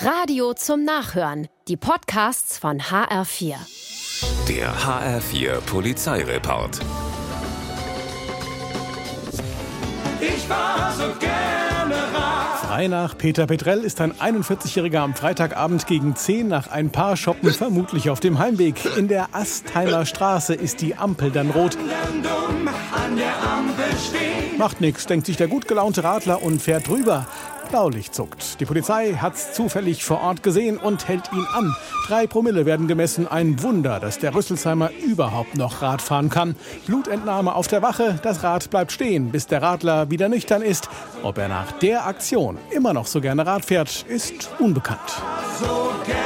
Radio zum Nachhören. Die Podcasts von HR4. Der HR4 Polizeireport. Ich war so gerne Rad. Frei nach Peter Petrell ist ein 41-Jähriger am Freitagabend gegen 10 nach ein paar Shoppen vermutlich auf dem Heimweg. In der Astheimer Straße ist die Ampel dann rot. Macht nix, denkt sich der gut gelaunte Radler und fährt drüber. Blaulicht zuckt. Die Polizei hat's zufällig vor Ort gesehen und hält ihn an. Drei Promille werden gemessen. Ein Wunder, dass der Rüsselsheimer überhaupt noch Rad fahren kann. Blutentnahme auf der Wache. Das Rad bleibt stehen, bis der Radler wieder nüchtern ist. Ob er nach der Aktion immer noch so gerne Rad fährt, ist unbekannt. So gerne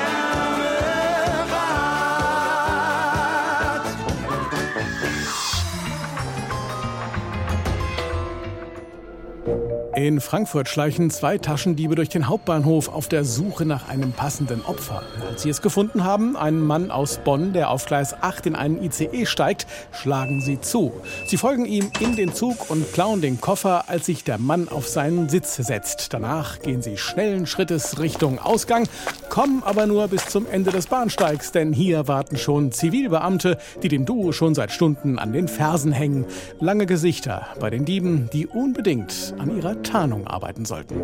Rad. In Frankfurt schleichen zwei Taschendiebe durch den Hauptbahnhof auf der Suche nach einem passenden Opfer. Als sie es gefunden haben, einen Mann aus Bonn, der auf Gleis 8 in einen ICE steigt, schlagen sie zu. Sie folgen ihm in den Zug und klauen den Koffer, als sich der Mann auf seinen Sitz setzt. Danach gehen sie schnellen Schrittes Richtung Ausgang, kommen aber nur bis zum Ende des Bahnsteigs, denn hier warten schon Zivilbeamte, die dem Duo schon seit Stunden an den Fersen hängen. Lange Gesichter bei den Dieben, die unbedingt an ihrer Tarnung arbeiten sollten.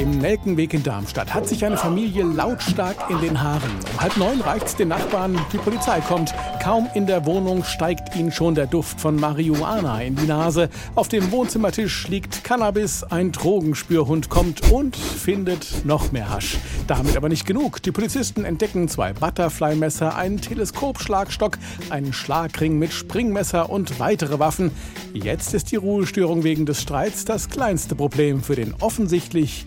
Im Nelkenweg in Darmstadt hat sich eine Familie lautstark in den Haaren. Um halb neun reicht's den Nachbarn, die Polizei kommt. Kaum in der Wohnung steigt ihnen schon der Duft von Marihuana in die Nase. Auf dem Wohnzimmertisch liegt Cannabis, ein Drogenspürhund kommt und findet noch mehr Hasch. Damit aber nicht genug. Die Polizisten entdecken zwei Butterfly-Messer, einen Teleskopschlagstock, einen Schlagring mit Springmesser und weitere Waffen. Jetzt ist die Ruhestörung wegen des Streits das kleinste Problem für den offensichtlich